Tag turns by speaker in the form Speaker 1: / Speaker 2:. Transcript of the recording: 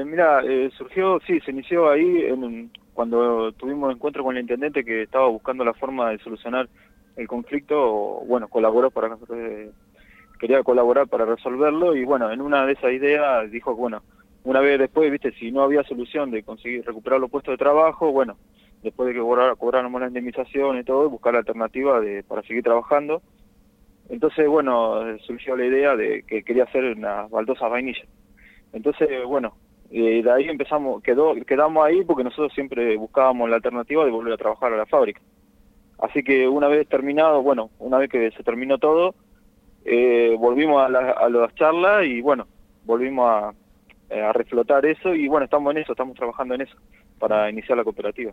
Speaker 1: Eh, mira, eh, surgió, sí, se inició ahí en, cuando tuvimos encuentro con el intendente que estaba buscando la forma de solucionar el conflicto, bueno, colaboró para, eh, quería colaborar para resolverlo y bueno, en una de esas ideas dijo bueno, una vez después, viste, si no había solución de conseguir recuperar los puestos de trabajo, bueno, después de que cobráramos la indemnización y todo, buscar la alternativa de, para seguir trabajando. Entonces, bueno, surgió la idea de que quería hacer una baldosa vainilla. Entonces, bueno, eh, de ahí empezamos, quedó, quedamos ahí porque nosotros siempre buscábamos la alternativa de volver a trabajar a la fábrica. Así que una vez terminado, bueno, una vez que se terminó todo, eh, volvimos a, a las charlas y bueno, volvimos a reflotar eso y bueno, estamos en eso, estamos trabajando en eso para iniciar la cooperativa.